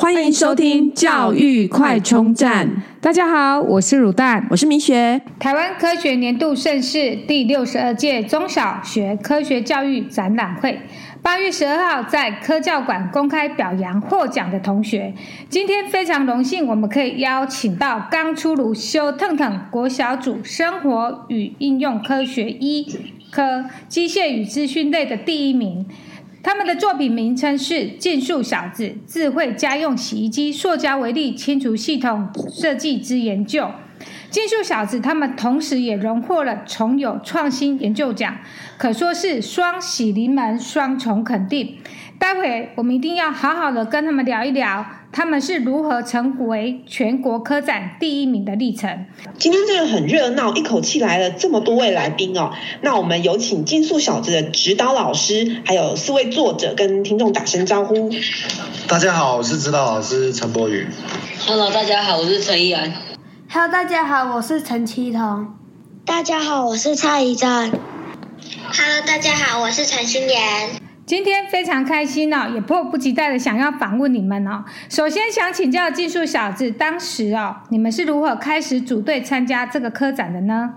欢迎收听教育快充站。大家好，我是乳蛋，我是明雪。台湾科学年度盛事第六十二届中小学科学教育展览会，八月十二号在科教馆公开表扬获奖的同学。今天非常荣幸，我们可以邀请到刚出炉修腾腾国小组生活与应用科学一科机械与资讯类的第一名。他们的作品名称是《剑术小子：智慧家用洗衣机塑胶微粒清除系统设计之研究》。剑术小子他们同时也荣获了重有创新研究奖，可说是双喜临门，双重肯定。待会我们一定要好好的跟他们聊一聊。他们是如何成为全国科展第一名的历程？今天真的很热闹，一口气来了这么多位来宾哦。那我们有请竞速小子的指导老师，还有四位作者跟听众打声招呼。大家好，我是指导老师陈柏宇。Hello，大家好，我是陈怡然。Hello，大家好，我是陈其彤。大家好，我是蔡怡珍。Hello，大家好，我是陈心妍。今天非常开心哦，也迫不及待的想要访问你们哦。首先想请教技术小子，当时哦，你们是如何开始组队参加这个科展的呢？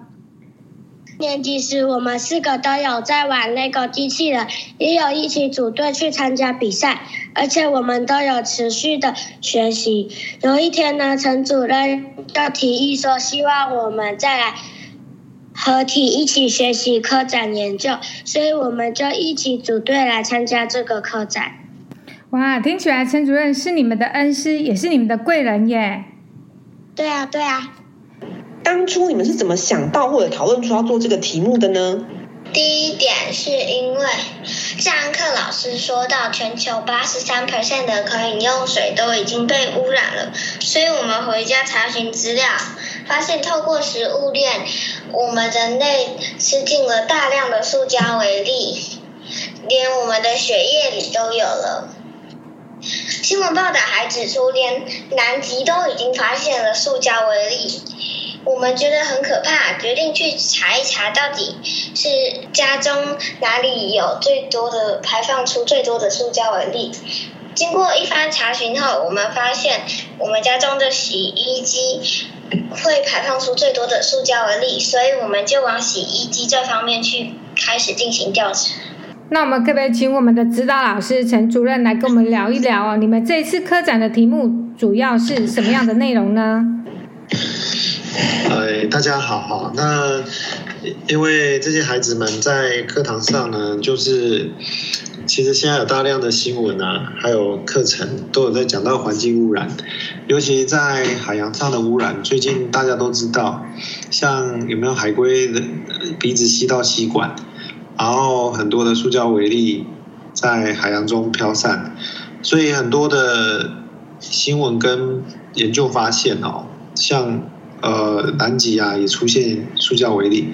年级时，我们四个都有在玩 LEGO 机器人，也有一起组队去参加比赛，而且我们都有持续的学习。有一天呢，陈主任就提议说，希望我们再来。合体一起学习科展研究，所以我们就一起组队来参加这个科展。哇，听起来陈主任是你们的恩师，也是你们的贵人耶。对啊，对啊。当初你们是怎么想到或者讨论出要做这个题目的呢？第一点是因为上课老师说到，全球八十三 percent 的可饮用水都已经被污染了，所以我们回家查询资料，发现透过食物链，我们人类吃进了大量的塑胶微粒，连我们的血液里都有了。新闻报道还指出，连南极都已经发现了塑胶微粒。我们觉得很可怕，决定去查一查，到底是家中哪里有最多的排放出最多的塑胶微粒。经过一番查询后，我们发现我们家中的洗衣机会排放出最多的塑胶而粒，所以我们就往洗衣机这方面去开始进行调查。那我们可不可以请我们的指导老师陈主任来跟我们聊一聊哦？你们这次科展的题目主要是什么样的内容呢？呃，大家好哈。那因为这些孩子们在课堂上呢，就是其实现在有大量的新闻啊，还有课程都有在讲到环境污染，尤其在海洋上的污染。最近大家都知道，像有没有海龟的鼻子吸到吸管，然后很多的塑胶微粒在海洋中飘散，所以很多的新闻跟研究发现哦，像。呃，南极啊也出现塑胶微粒。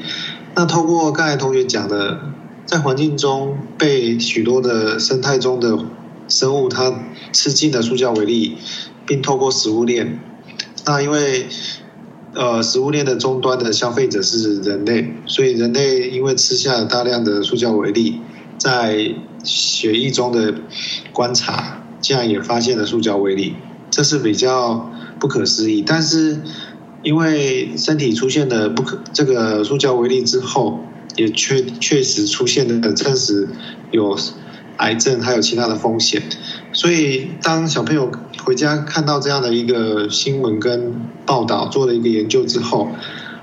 那透过刚才同学讲的，在环境中被许多的生态中的生物它吃进了塑胶微粒，并透过食物链。那因为呃食物链的终端的消费者是人类，所以人类因为吃下了大量的塑胶微粒，在血液中的观察，竟然也发现了塑胶微粒，这是比较不可思议。但是因为身体出现了不可这个塑胶微粒之后，也确确实出现了证实有癌症还有其他的风险，所以当小朋友回家看到这样的一个新闻跟报道，做了一个研究之后，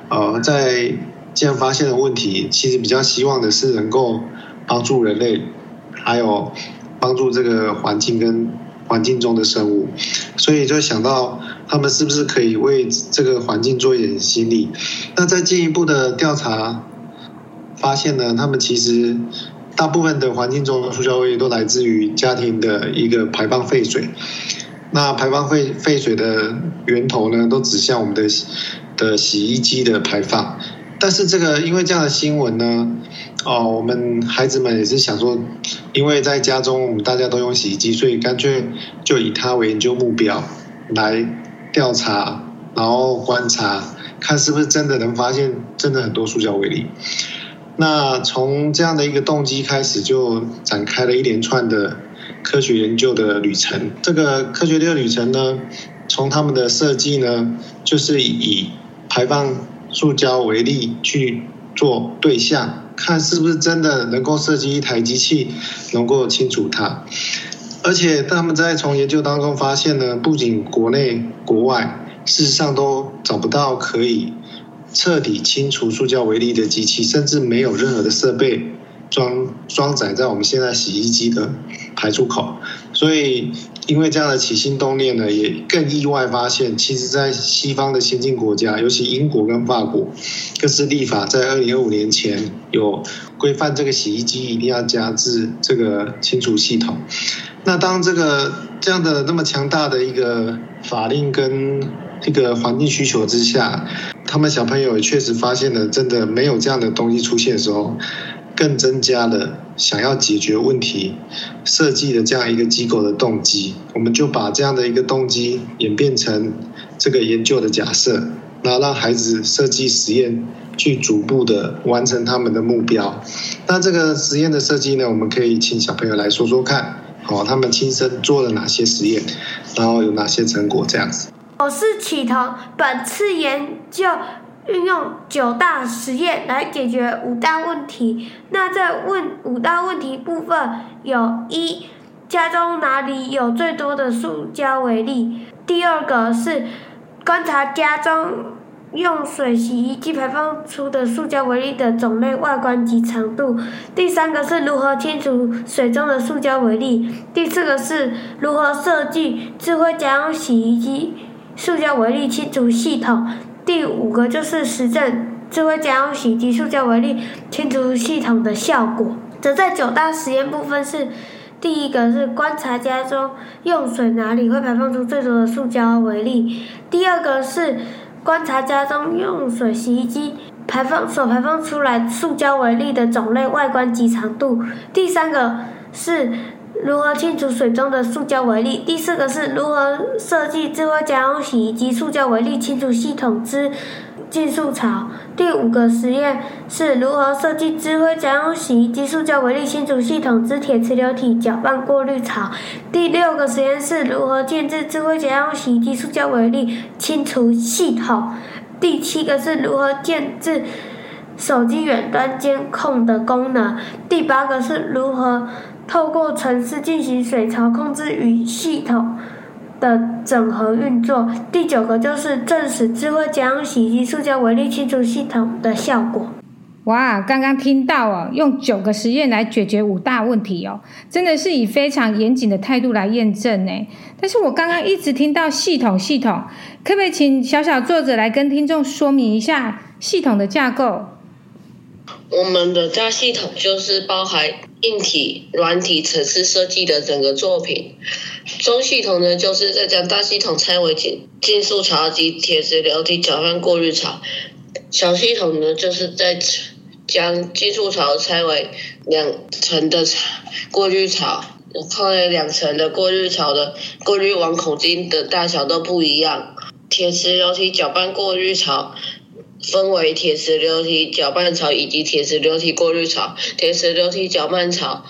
呃，在既然发现了问题，其实比较希望的是能够帮助人类，还有帮助这个环境跟环境中的生物，所以就想到。他们是不是可以为这个环境做一点心力？那在进一步的调查发现呢，他们其实大部分的环境中的塑胶微粒都来自于家庭的一个排放废水。那排放废废水的源头呢，都指向我们的的洗衣机的排放。但是这个因为这样的新闻呢，哦，我们孩子们也是想说，因为在家中我们大家都用洗衣机，所以干脆就以它为研究目标来。调查，然后观察，看是不是真的能发现真的很多塑胶微粒。那从这样的一个动机开始，就展开了一连串的科学研究的旅程。这个科学的旅程呢，从他们的设计呢，就是以排放塑胶为例去做对象，看是不是真的能够设计一台机器能够清除它。而且他们在从研究当中发现呢，不仅国内国外，事实上都找不到可以彻底清除塑胶微粒的机器，甚至没有任何的设备装装载在我们现在洗衣机的排出口。所以，因为这样的起心动念呢，也更意外发现，其实，在西方的先进国家，尤其英国跟法国，各是立法在二零二五年前有规范这个洗衣机一定要加置这个清除系统。那当这个这样的那么强大的一个法令跟一个环境需求之下，他们小朋友也确实发现了，真的没有这样的东西出现的时候，更增加了想要解决问题设计的这样一个机构的动机。我们就把这样的一个动机演变成这个研究的假设，然后让孩子设计实验，去逐步的完成他们的目标。那这个实验的设计呢，我们可以请小朋友来说说看。好，他们亲身做了哪些实验，然后有哪些成果？这样子。我是启彤，本次研究运用九大实验来解决五大问题。那在问五大问题部分有：一、家中哪里有最多的塑胶微粒？第二个是观察家中。用水洗衣机排放出的塑胶微粒的种类、外观及长度。第三个是如何清除水中的塑胶微粒。第四个是如何设计智慧家用洗衣机塑胶微粒清除系统。第五个就是实证智慧家用洗衣机塑胶微粒清除系统的效果。则在九大实验部分是，第一个是观察家中用水哪里会排放出最多的塑胶微粒。第二个是。观察家中用水洗衣机排放所排放出来塑胶微粒的种类、外观及长度。第三个是如何清除水中的塑胶微粒。第四个是如何设计智慧家用洗衣机塑胶微粒清除系统之净塑槽。第五个实验是如何设计智慧家用洗衣机塑胶微粒清除系统之铁磁流体搅拌过滤槽。第六个实验是如何建置智慧家用洗衣机塑胶微粒清除系统。第七个是如何建置手机远端监控的功能。第八个是如何透过城市进行水槽控制与系统的整合运作。第九个就是证实智慧家用洗衣机塑胶微粒清除系统的效果。哇，刚刚听到哦，用九个实验来解决五大问题哦，真的是以非常严谨的态度来验证呢。但是我刚刚一直听到系统系统，可不可以请小小作者来跟听众说明一下系统的架构？我们的大系统就是包含硬体、软体、层次设计的整个作品。中系统呢，就是在将大系统拆为净净塑槽及铁质流体搅拌过滤槽。小系统呢，就是在将净塑槽拆为两层的过滤槽，然后两层的过滤槽的过滤网孔径的大小都不一样。铁磁流体搅拌过滤槽分为铁磁流体搅拌槽以及铁磁流体过滤槽。铁磁流体搅拌槽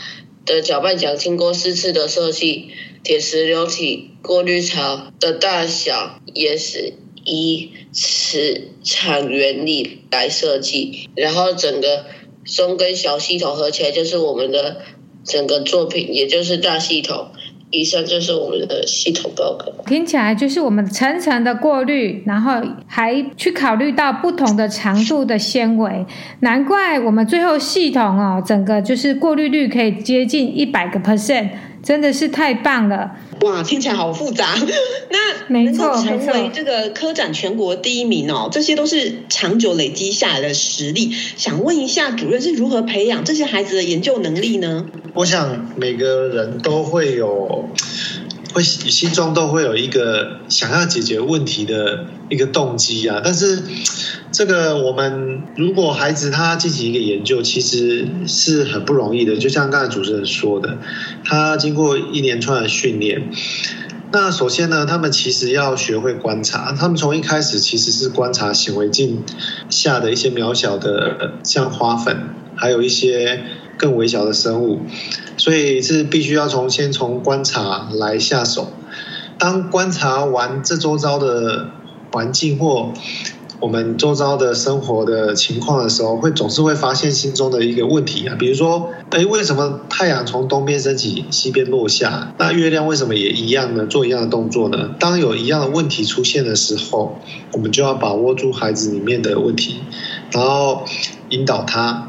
的搅拌桨经过四次的设计，铁磁流体过滤槽的大小也是依磁场原理来设计，然后整个中跟小系统合起来就是我们的整个作品，也就是大系统。以上就是我们的系统报告。听起来就是我们层层的过滤，然后还去考虑到不同的长度的纤维，难怪我们最后系统哦，整个就是过滤率可以接近一百个 percent。真的是太棒了！哇，听起来好复杂。那能够成为这个科展全国第一名哦，这些都是长久累积下来的实力。想问一下主任是如何培养这些孩子的研究能力呢？我想每个人都会有。会心中都会有一个想要解决问题的一个动机啊，但是这个我们如果孩子他进行一个研究，其实是很不容易的。就像刚才主持人说的，他经过一连串的训练，那首先呢，他们其实要学会观察，他们从一开始其实是观察显微镜下的一些渺小的像花粉，还有一些更微小的生物。所以是必须要从先从观察来下手。当观察完这周遭的环境或我们周遭的生活的情况的时候，会总是会发现心中的一个问题啊，比如说，哎，为什么太阳从东边升起，西边落下？那月亮为什么也一样呢？做一样的动作呢？当有一样的问题出现的时候，我们就要把握住孩子里面的问题，然后引导他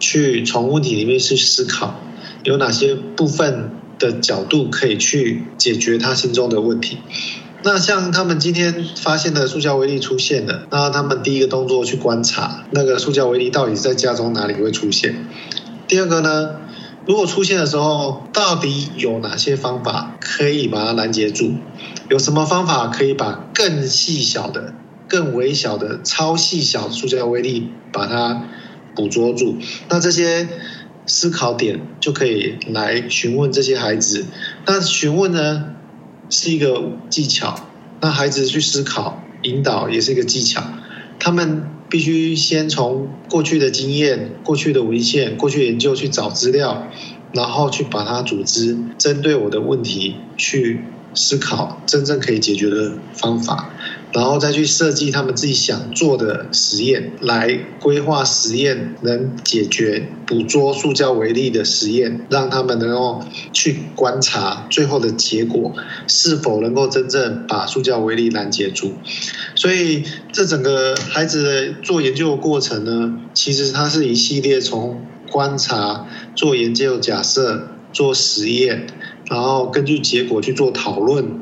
去从问题里面去思考，有哪些部分的角度可以去解决他心中的问题。那像他们今天发现的塑胶微粒出现了，那他们第一个动作去观察那个塑胶微粒到底在家中哪里会出现。第二个呢，如果出现的时候，到底有哪些方法可以把它拦截住？有什么方法可以把更细小的、更微小的、超细小的塑胶微粒把它捕捉住？那这些思考点就可以来询问这些孩子。那询问呢？是一个技巧，那孩子去思考、引导也是一个技巧。他们必须先从过去的经验、过去的文献、过去研究去找资料，然后去把它组织，针对我的问题去思考真正可以解决的方法。然后再去设计他们自己想做的实验，来规划实验能解决捕捉塑胶微粒的实验，让他们能够去观察最后的结果是否能够真正把塑胶微粒拦截住。所以这整个孩子的做研究的过程呢，其实它是一系列从观察、做研究、假设、做实验，然后根据结果去做讨论，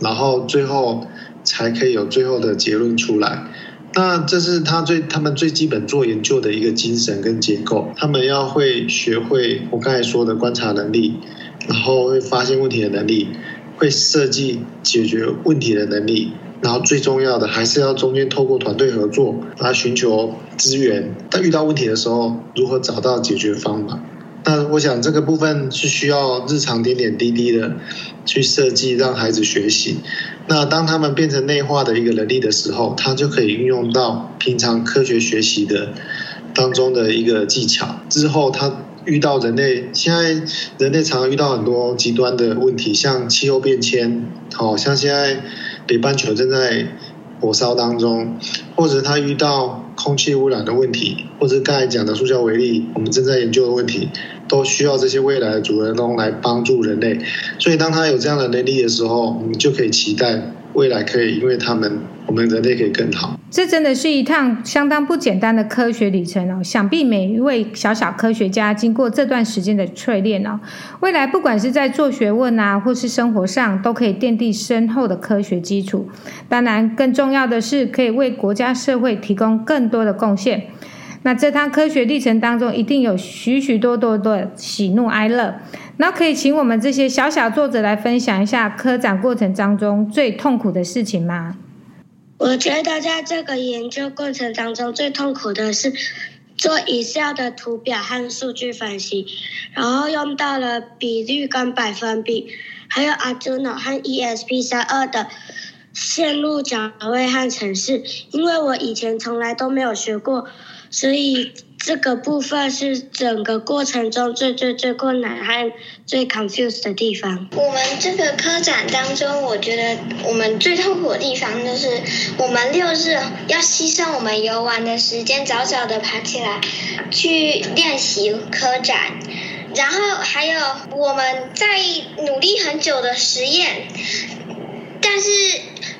然后最后。才可以有最后的结论出来。那这是他最他们最基本做研究的一个精神跟结构。他们要会学会我刚才说的观察能力，然后会发现问题的能力，会设计解决问题的能力，然后最重要的还是要中间透过团队合作来寻求资源。当遇到问题的时候，如何找到解决方法？那我想这个部分是需要日常点点滴滴的去设计，让孩子学习。那当他们变成内化的一个能力的时候，他就可以运用到平常科学学习的当中的一个技巧。之后他遇到人类，现在人类常常遇到很多极端的问题，像气候变迁，好像现在北半球正在火烧当中，或者他遇到空气污染的问题，或者刚才讲的塑胶微粒，我们正在研究的问题。都需要这些未来的主人公来帮助人类，所以当他有这样的能力的时候，我们就可以期待未来可以因为他们，我们人类可以更好。这真的是一趟相当不简单的科学旅程哦！想必每一位小小科学家经过这段时间的淬炼哦，未来不管是在做学问啊，或是生活上，都可以奠定深厚的科学基础。当然，更重要的是可以为国家社会提供更多的贡献。那这趟科学历程当中，一定有许许多多的喜怒哀乐。那可以请我们这些小小作者来分享一下科展过程当中最痛苦的事情吗？我觉得在这个研究过程当中，最痛苦的是做 Excel 的图表和数据分析，然后用到了比率跟百分比，还有 Arduino 和 ESP32 的线路脚位和程式，因为我以前从来都没有学过。所以这个部分是整个过程中最最最困难和最 confused 的地方。我们这个科展当中，我觉得我们最痛苦的地方就是，我们六日要牺牲我们游玩的时间，早早的爬起来去练习科展，然后还有我们在努力很久的实验，但是。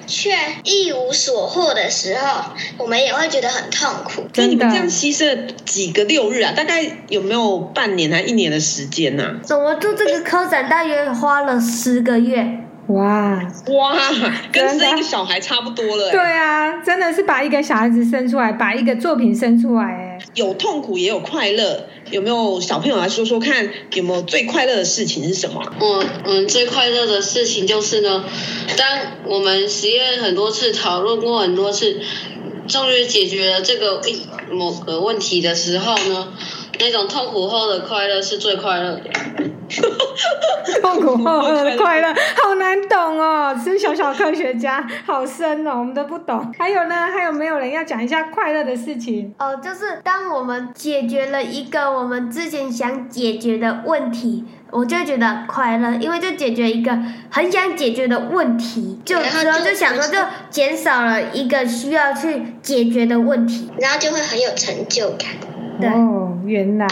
却一无所获的时候，我们也会觉得很痛苦。那你们这样牺牲几个六日啊？大概有没有半年还一年的时间呢、啊？怎么做这个科展大约花了十个月？哇哇，跟生一个小孩差不多了。对啊，真的是把一个小孩子生出来，把一个作品生出来，哎，有痛苦也有快乐。有没有小朋友来说说看，有没有最快乐的事情是什么？我嗯，最快乐的事情就是呢，当我们实验很多次，讨论过很多次，终于解决了这个一某个问题的时候呢，那种痛苦后的快乐是最快乐的。痛苦后的快乐，好难懂哦！是小小科学家，好深哦，我们都不懂。还有呢？还有没有人要讲一下快乐的事情？哦，就是当我们解决了一个我们之前想解决的问题，我就觉得快乐，因为就解决一个很想解决的问题，就然后就想说就减少了一个需要去解决的问题，然后就会很有成就感。对哦，原来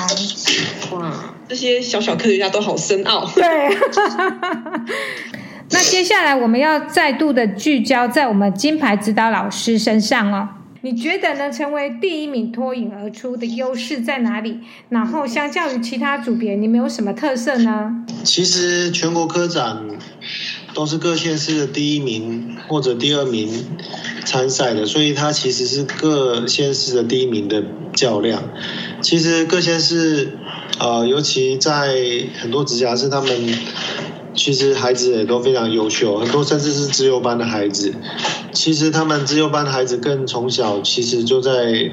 哇，这些小小科学家都好深奥。对。那接下来我们要再度的聚焦在我们金牌指导老师身上哦。你觉得呢？成为第一名脱颖而出的优势在哪里？然后相较于其他组别，你们有什么特色呢？其实全国科展都是各县市的第一名或者第二名参赛的，所以它其实是各县市的第一名的较量。其实各县市，呃，尤其在很多直辖市，他们。其实孩子也都非常优秀，很多甚至是资优班的孩子。其实他们资优班的孩子更从小其实就在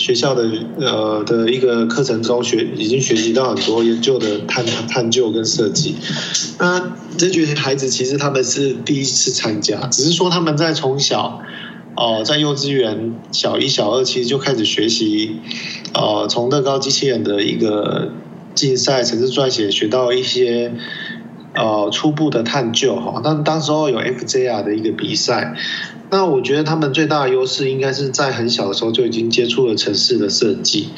学校的呃的一个课程中学，已经学习到很多研究的探探究跟设计。那这群孩子其实他们是第一次参加，只是说他们在从小哦、呃、在幼稚园小一小二其实就开始学习，呃从乐高机器人的一个竞赛、程式撰写学到一些。呃，初步的探究哈，但当时候有 FJR 的一个比赛，那我觉得他们最大的优势应该是在很小的时候就已经接触了城市的设计。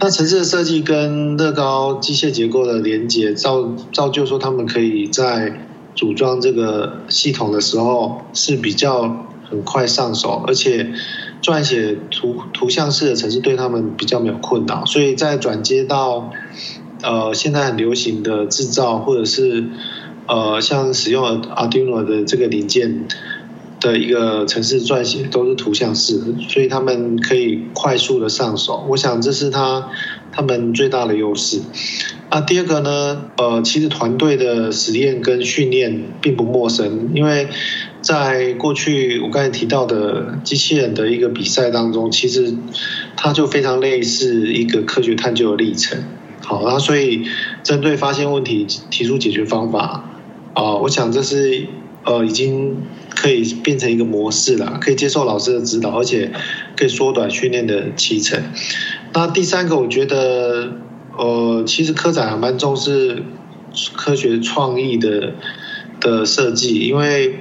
那城市的设计跟乐高机械结构的连接，造造就说他们可以在组装这个系统的时候是比较很快上手，而且撰写图图像式的城市对他们比较没有困扰，所以在转接到。呃，现在很流行的制造，或者是呃，像使用 Arduino 的这个零件的一个城市撰写，都是图像式，所以他们可以快速的上手。我想这是他他们最大的优势。啊，第二个呢，呃，其实团队的实验跟训练并不陌生，因为在过去我刚才提到的机器人的一个比赛当中，其实它就非常类似一个科学探究的历程。好，然后所以针对发现问题提出解决方法，啊、我想这是呃已经可以变成一个模式了，可以接受老师的指导，而且可以缩短训练的期程。那第三个，我觉得呃，其实科展还蛮重视科学创意的的设计，因为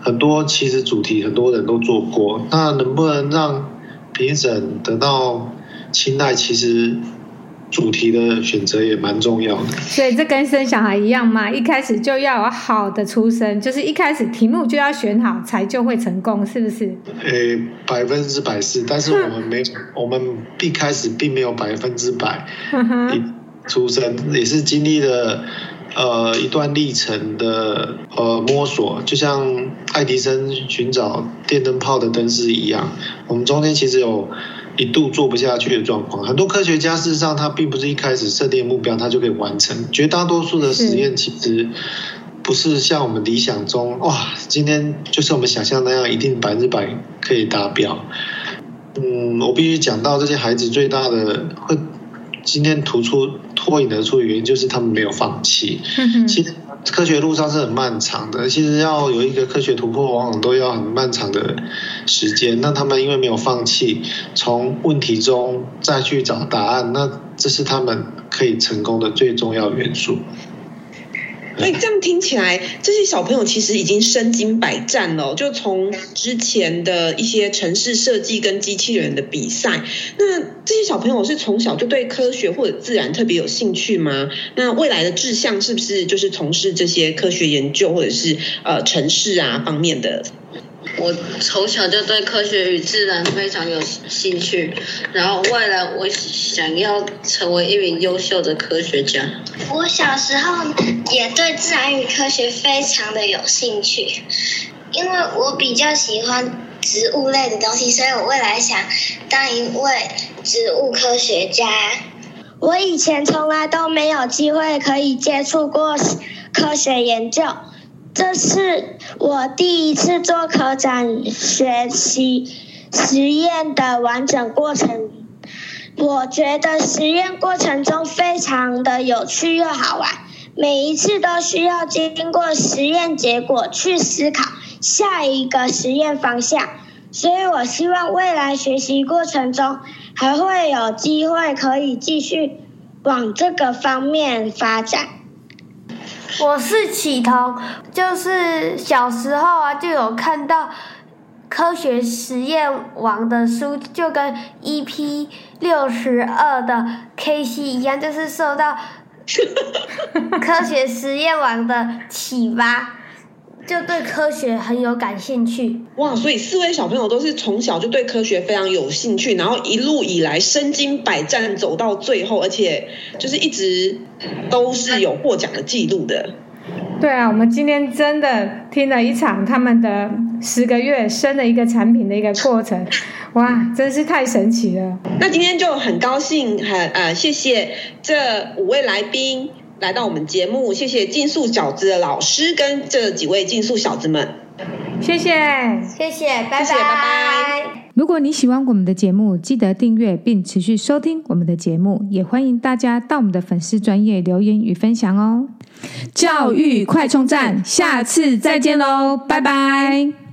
很多其实主题很多人都做过，那能不能让评审得到青睐，其实。主题的选择也蛮重要的，所以这跟生小孩一样嘛，一开始就要有好的出身，就是一开始题目就要选好，才就会成功，是不是？诶、欸，百分之百是，但是我们没，我们一开始并没有百分之百出生，也是经历了呃一段历程的呃摸索，就像爱迪生寻找电灯泡的灯丝一样，我们中间其实有。一度做不下去的状况，很多科学家事实上他并不是一开始设定目标，他就可以完成。绝大多数的实验其实不是像我们理想中，哇，今天就是我们想象那样，一定百分之百可以达标。嗯，我必须讲到这些孩子最大的会今天突出脱颖而出的原因，就是他们没有放弃。其实。科学路上是很漫长的，其实要有一个科学突破，往往都要很漫长的时间。那他们因为没有放弃，从问题中再去找答案，那这是他们可以成功的最重要元素。所 以这样听起来，这些小朋友其实已经身经百战了。就从之前的一些城市设计跟机器人的比赛，那这些小朋友是从小就对科学或者自然特别有兴趣吗？那未来的志向是不是就是从事这些科学研究或者是呃城市啊方面的？我从小就对科学与自然非常有兴趣，然后未来我想要成为一名优秀的科学家。我小时候也对自然与科学非常的有兴趣，因为我比较喜欢植物类的东西，所以我未来想当一位植物科学家。我以前从来都没有机会可以接触过科学研究。这是我第一次做科展学习实验的完整过程，我觉得实验过程中非常的有趣又好玩，每一次都需要经过实验结果去思考下一个实验方向，所以我希望未来学习过程中还会有机会可以继续往这个方面发展。我是启彤，就是小时候啊就有看到科学实验网的书，就跟 EP 六十二的 KC 一样，就是受到 科学实验网的启发。就对科学很有感兴趣哇，所以四位小朋友都是从小就对科学非常有兴趣，然后一路以来身经百战走到最后，而且就是一直都是有获奖的记录的。对啊，我们今天真的听了一场他们的十个月生的一个产品的一个过程，哇，真是太神奇了。那今天就很高兴，很呃，谢谢这五位来宾。来到我们节目，谢谢竞速小子的老师跟这几位竞速小子们，谢谢，谢谢，拜拜，谢谢，拜拜。如果你喜欢我们的节目，记得订阅并持续收听我们的节目，也欢迎大家到我们的粉丝专页留言与分享哦。教育快充站，下次再见喽，拜拜。